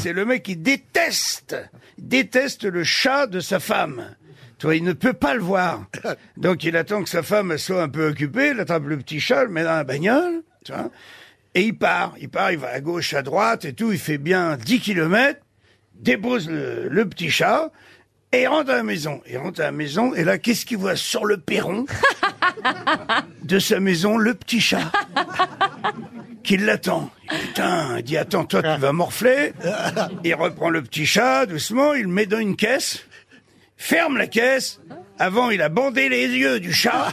c'est le mec qui déteste, déteste le chat de sa femme. Tu vois, il ne peut pas le voir. Donc il attend que sa femme soit un peu occupée, il attrape le petit chat, le met dans la bagnole, tu vois, et il part. Il part, il va à gauche, à droite et tout, il fait bien 10 kilomètres, dépose le, le petit chat, et il rentre à la maison. Il rentre à la maison, et là, qu'est-ce qu'il voit sur le perron de sa maison? Le petit chat qui l'attend. Putain, il dit attends, toi tu vas morfler. Il reprend le petit chat doucement, il le met dans une caisse, ferme la caisse. Avant, il a bandé les yeux du chat.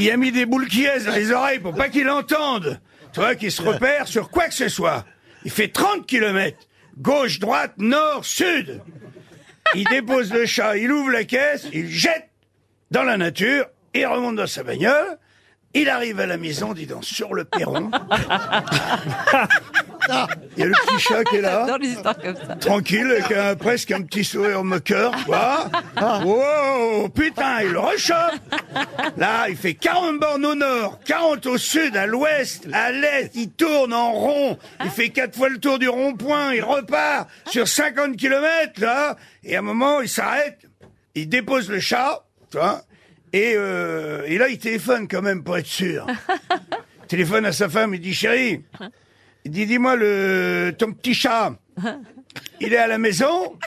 Il a mis des boules qui dans les oreilles pour pas qu'il entende. Tu vois, qu'il se repère sur quoi que ce soit. Il fait 30 kilomètres. Gauche, droite, nord, sud. Il dépose le chat, il ouvre la caisse, il jette dans la nature, il remonte dans sa bagnole. Il arrive à la maison, dis donc, sur le perron. Il y a le petit chat qui est là, J'adore les histoires comme ça. tranquille, avec un- presque un petit sourire moqueur. Quoi Wow, putain, il rechoppe. Là, il fait 40 bornes au nord, 40 au sud, à l'ouest, à l'est. Il tourne en rond. Il fait quatre fois le tour du rond-point. Il repart sur 50 kilomètres, là. Et à un moment, il s'arrête. Il dépose le chat, tu vois. Et, euh, et là, il téléphone quand même pour être sûr. Il téléphone à sa femme, il dit, chérie, il dit, dis-moi, le, ton petit chat, il est à la maison?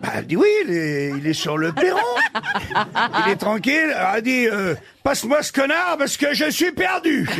Bah, Elle dit oui, il est, il est sur le perron. Il est tranquille. Alors, elle dit, euh, passe-moi ce connard parce que je suis perdu.